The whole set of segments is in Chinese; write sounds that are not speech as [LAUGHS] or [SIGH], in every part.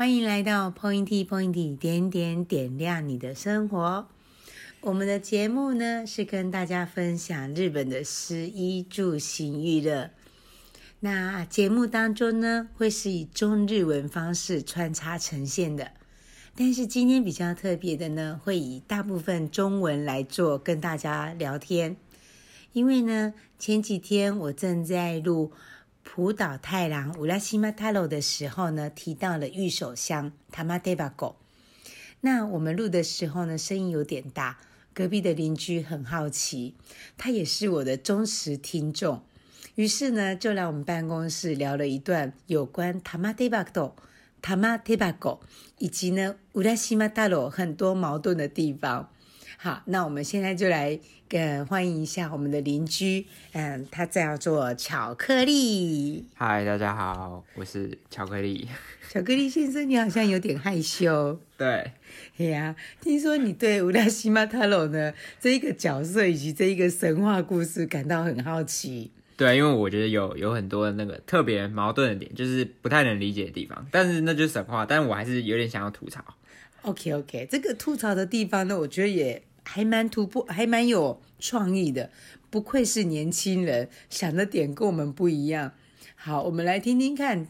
欢迎来到 Pointy Pointy 点点点亮你的生活。我们的节目呢是跟大家分享日本的食衣住行娱乐。那节目当中呢会是以中日文方式穿插呈现的，但是今天比较特别的呢，会以大部分中文来做跟大家聊天。因为呢前几天我正在录。浦岛太郎乌拉西马太郎的时候呢，提到了御手香塔玛德巴狗。那我们录的时候呢，声音有点大，隔壁的邻居很好奇，他也是我的忠实听众，于是呢，就来我们办公室聊了一段有关塔玛德巴狗、塔玛德巴狗以及呢乌拉西马太郎很多矛盾的地方。好，那我们现在就来。跟欢迎一下我们的邻居，嗯，他叫做巧克力。嗨，大家好，我是巧克力。[LAUGHS] 巧克力先生，你好像有点害羞。对，哎呀，听说你对乌拉西马塔罗呢这一个角色以及这一个神话故事感到很好奇。对，因为我觉得有有很多那个特别矛盾的点，就是不太能理解的地方。但是那就是神话，但是我还是有点想要吐槽。OK OK，这个吐槽的地方呢，我觉得也。还蛮突破，还蛮有创意的，不愧是年轻人，想的点跟我们不一样。好，我们来听听看，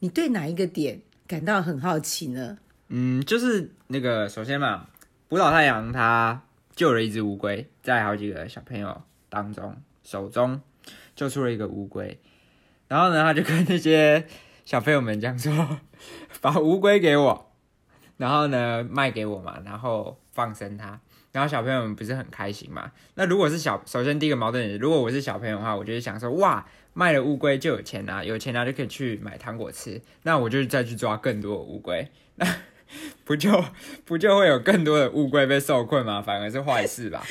你对哪一个点感到很好奇呢？嗯，就是那个，首先嘛，浦岛太阳他救了一只乌龟，在好几个小朋友当中手中救出了一个乌龟，然后呢，他就跟那些小朋友们讲说，[LAUGHS] 把乌龟给我，然后呢卖给我嘛，然后放生它。然后小朋友们不是很开心嘛？那如果是小，首先第一个矛盾点，如果我是小朋友的话，我就会想说，哇，卖了乌龟就有钱拿，有钱拿就可以去买糖果吃，那我就再去抓更多的乌龟，那 [LAUGHS] 不就不就会有更多的乌龟被受困吗？反而是坏事吧？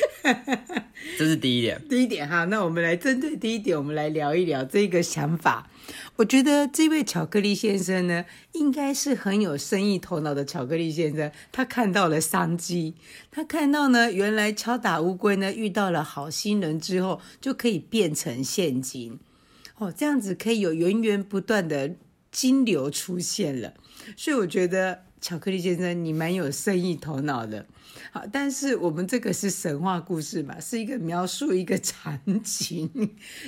这是第一点。第一点哈，那我们来针对第一点，我们来聊一聊这个想法。我觉得这位巧克力先生呢，应该是很有生意头脑的巧克力先生。他看到了商机，他看到呢，原来敲打乌龟呢，遇到了好心人之后，就可以变成现金。哦，这样子可以有源源不断的金流出现了。所以我觉得巧克力先生你蛮有生意头脑的。好，但是我们这个是神话故事嘛，是一个描述一个场景，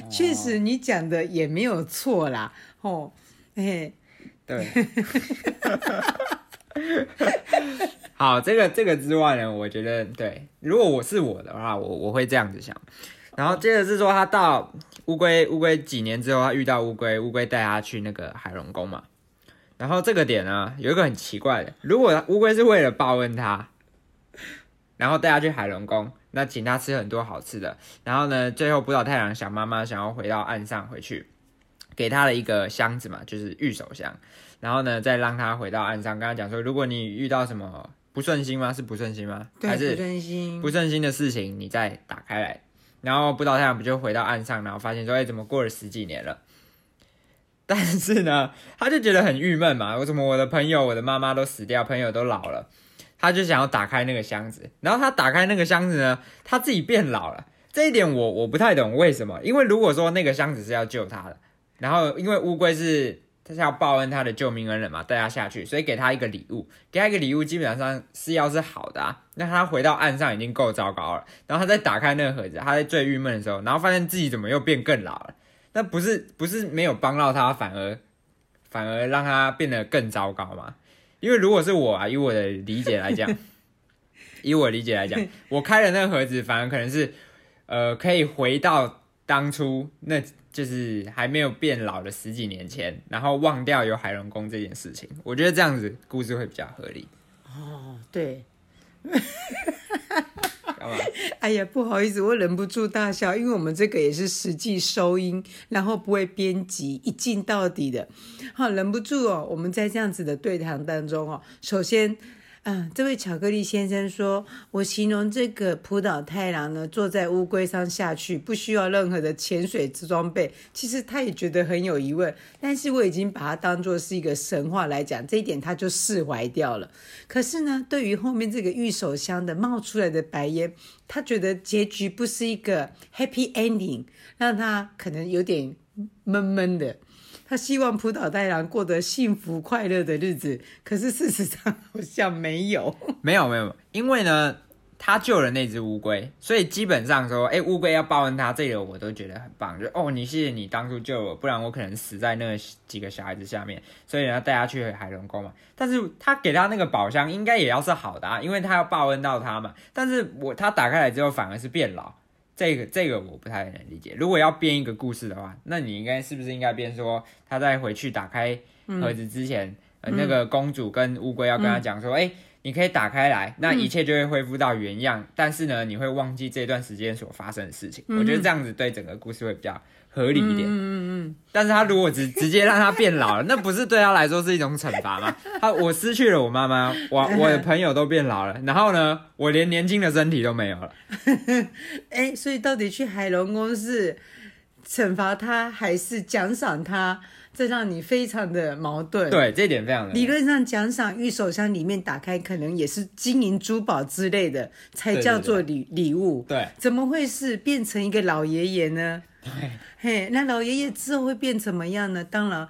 确实你讲的也没有错啦，哦，哎，对，[LAUGHS] 好，这个这个之外呢，我觉得对，如果我是我的话，我我会这样子想，然后接着是说他到乌龟乌龟几年之后，他遇到乌龟，乌龟带他去那个海龙宫嘛，然后这个点呢，有一个很奇怪的，如果乌龟是为了报恩他。然后带他去海龙宫，那请他吃很多好吃的。然后呢，最后浦岛太郎想妈妈想要回到岸上回去，给他了一个箱子嘛，就是御手箱。然后呢，再让他回到岸上，跟他讲说，如果你遇到什么不顺心吗？是不顺心吗？对，还是不顺心？不顺心的事情，你再打开来。然后不岛太阳不就回到岸上，然后发现说，哎，怎么过了十几年了？但是呢，他就觉得很郁闷嘛，为什么我的朋友、我的妈妈都死掉，朋友都老了？他就想要打开那个箱子，然后他打开那个箱子呢，他自己变老了。这一点我我不太懂为什么，因为如果说那个箱子是要救他的，然后因为乌龟是他是要报恩他的救命恩人嘛，带他下去，所以给他一个礼物，给他一个礼物基本上是要是好的啊。那他回到岸上已经够糟糕了，然后他再打开那个盒子，他在最郁闷的时候，然后发现自己怎么又变更老了，那不是不是没有帮到他，反而反而让他变得更糟糕吗？因为如果是我啊，以我的理解来讲，[LAUGHS] 以我理解来讲，我开了那个盒子，反而可能是，呃，可以回到当初，那就是还没有变老的十几年前，然后忘掉有海龙宫这件事情。我觉得这样子故事会比较合理。哦，对。[LAUGHS] 哎呀，不好意思，我忍不住大笑，因为我们这个也是实际收音，然后不会编辑，一镜到底的，好，忍不住哦。我们在这样子的对谈当中哦，首先。嗯，这位巧克力先生说：“我形容这个浦岛太郎呢，坐在乌龟上下去，不需要任何的潜水装备。其实他也觉得很有疑问，但是我已经把它当作是一个神话来讲，这一点他就释怀掉了。可是呢，对于后面这个玉手箱的冒出来的白烟，他觉得结局不是一个 happy ending，让他可能有点闷闷的。”他希望浦岛太郎过得幸福快乐的日子，可是事实上好像没有。[LAUGHS] 没有没有，因为呢。他救了那只乌龟，所以基本上说，哎，乌龟要报恩他，这个我都觉得很棒。就哦，你谢谢你当初救我，不然我可能死在那几个小孩子下面。所以要带他去海龙宫嘛。但是他给他那个宝箱，应该也要是好的啊，因为他要报恩到他嘛。但是我他打开来之后，反而是变老，这个这个我不太能理解。如果要编一个故事的话，那你应该是不是应该编说，他在回去打开盒子之前，嗯、呃，那个公主跟乌龟要跟他讲说，哎、嗯。你可以打开来，那一切就会恢复到原样。嗯、但是呢，你会忘记这段时间所发生的事情。嗯、我觉得这样子对整个故事会比较合理一点。嗯嗯嗯。但是他如果直直接让他变老了，那不是对他来说是一种惩罚吗？[LAUGHS] 他我失去了我妈妈，我 [LAUGHS] 我的朋友都变老了，然后呢，我连年轻的身体都没有了。哎、欸，所以到底去海龙宫是惩罚他，还是奖赏他？这让你非常的矛盾。对，这点非常的。理论上奖赏御守箱里面打开，可能也是金银珠宝之类的，才叫做礼礼物。对，怎么会是变成一个老爷爷呢？对，嘿，那老爷爷之后会变怎么样呢？当然，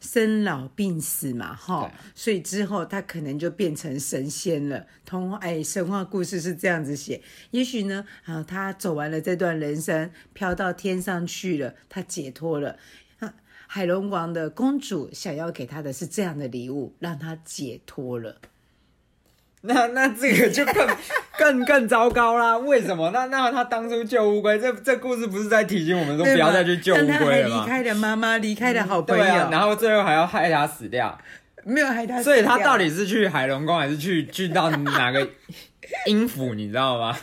生老病死嘛，哈，所以之后他可能就变成神仙了。童话哎，神话故事是这样子写。也许呢，啊，他走完了这段人生，飘到天上去了，他解脱了。海龙王的公主想要给他的是这样的礼物，让他解脱了。那那这个就更更更糟糕啦！为什么？那那他当初救乌龟，这这故事不是在提醒我们说不要再去救乌龟了吗？离开了妈妈，离开了好朋友，嗯啊，然后最后还要害他死掉。没有害他死掉，所以他到底是去海龙宫，还是去去到哪个音府？你知道吗？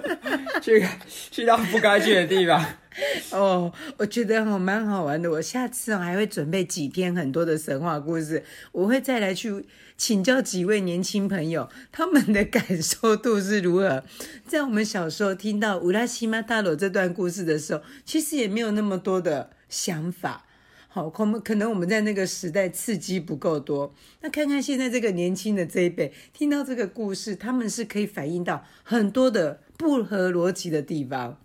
[LAUGHS] 去去到不该去的地方。[LAUGHS] 哦，我觉得好蛮好玩的。我下次还会准备几篇很多的神话故事，我会再来去请教几位年轻朋友，他们的感受度是如何。在我们小时候听到乌拉西玛大罗这段故事的时候，其实也没有那么多的想法。好，可能可能我们在那个时代刺激不够多。那看看现在这个年轻的这一辈，听到这个故事，他们是可以反映到很多的不合逻辑的地方。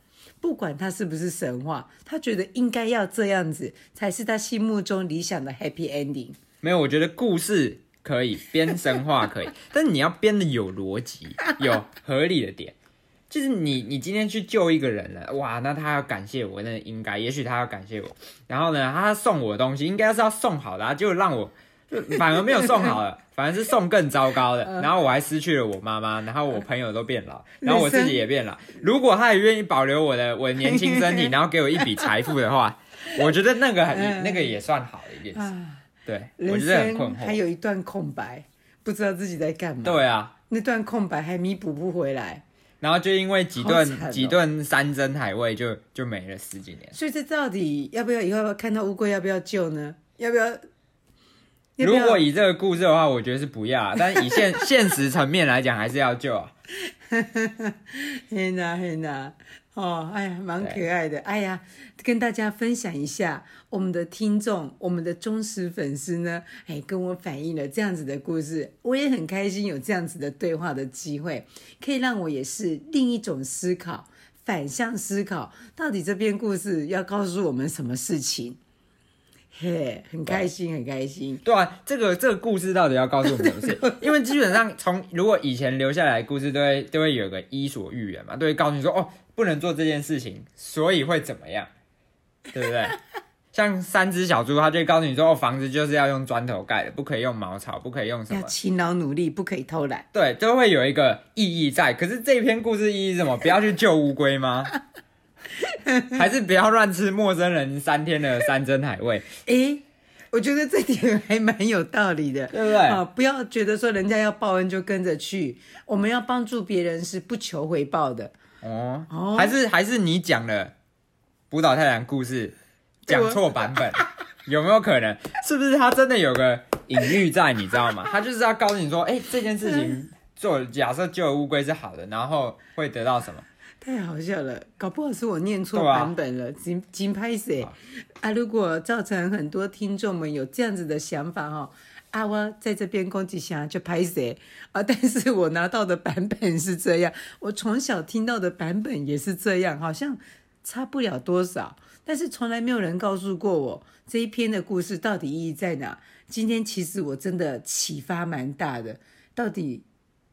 不管他是不是神话，他觉得应该要这样子，才是他心目中理想的 happy ending。没有，我觉得故事可以编神话可以，[LAUGHS] 但是你要编的有逻辑、有合理的点。就是你，你今天去救一个人了，哇，那他要感谢我，那应该，也许他要感谢我。然后呢，他送我的东西应该是要送好的啊，就让我就反而没有送好了，[LAUGHS] 反而是送更糟糕的。然后我还失去了我妈妈，然后我朋友都变老，然后我自己也变老。如果他也愿意保留我的我的年轻身体，[LAUGHS] 然后给我一笔财富的话，[LAUGHS] 我觉得那个那个也算好的一件事。对，我觉得很困惑。还有一段空白，不知道自己在干嘛。对啊，那段空白还弥补不回来。然后就因为几顿、哦、几顿山珍海味就就没了十几年，所以这到底要不要以后看到乌龟要不要救呢？要不要？如果以这个故事的话，我觉得是不要，但是以现 [LAUGHS] 现实层面来讲，还是要救啊。[LAUGHS] 嘿呐嘿呐。哦，哎呀，蛮可爱的。对哎呀，跟大家分享一下，我们的听众，我们的忠实粉丝呢，哎，跟我反映了这样子的故事，我也很开心有这样子的对话的机会，可以让我也是另一种思考，反向思考，到底这篇故事要告诉我们什么事情？嘿，很开心，很开心。对啊，这个这个故事到底要告诉我们什么事？因为基本上从如果以前留下来的故事，都会都会有个伊索寓言嘛，都会告诉你说哦。不能做这件事情，所以会怎么样？对不对？[LAUGHS] 像三只小猪，他就会告诉你说：“哦，房子就是要用砖头盖的，不可以用茅草，不可以用什么？要勤劳努力，不可以偷懒。”对，都会有一个意义在。可是这篇故事意义是什么？不要去救乌龟吗？[LAUGHS] [LAUGHS] 还是不要乱吃陌生人三天的山珍海味？[LAUGHS] 诶，我觉得这点还蛮有道理的，[LAUGHS] 对不对？啊，不要觉得说人家要报恩就跟着去，我们要帮助别人是不求回报的。哦，哦还是还是你讲的浦岛太郎故事讲错版本，有没有可能？是不是他真的有个隐喻在？你知道吗？他就是要告诉你说，哎、欸，这件事情做，假设救乌龟是好的，然后会得到什么？太好笑了，搞不好是我念错版本了，金金拍谁啊！如果造成很多听众们有这样子的想法哈。啊，我在这边攻击下就拍谁啊？但是我拿到的版本是这样，我从小听到的版本也是这样，好像差不了多少。但是从来没有人告诉过我这一篇的故事到底意义在哪。今天其实我真的启发蛮大的，到底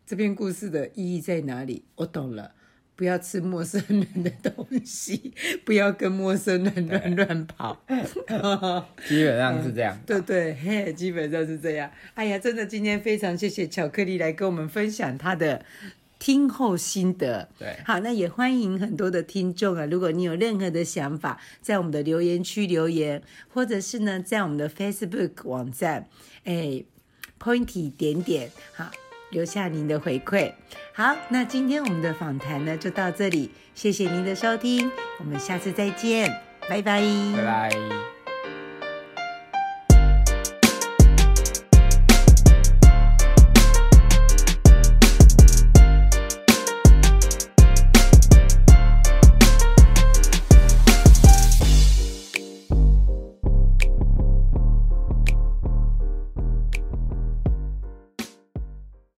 这篇故事的意义在哪里？我懂了。不要吃陌生人的东西，[LAUGHS] 不要跟陌生人乱乱跑。[LAUGHS] 基本上是这样。[LAUGHS] 嗯、对对，嘿，基本上是这样。哎呀，真的，今天非常谢谢巧克力来跟我们分享他的听后心得。对，好，那也欢迎很多的听众啊，如果你有任何的想法，在我们的留言区留言，或者是呢，在我们的 Facebook 网站，哎，Pointy 点点，好。留下您的回馈。好，那今天我们的访谈呢就到这里，谢谢您的收听，我们下次再见，拜拜，拜拜。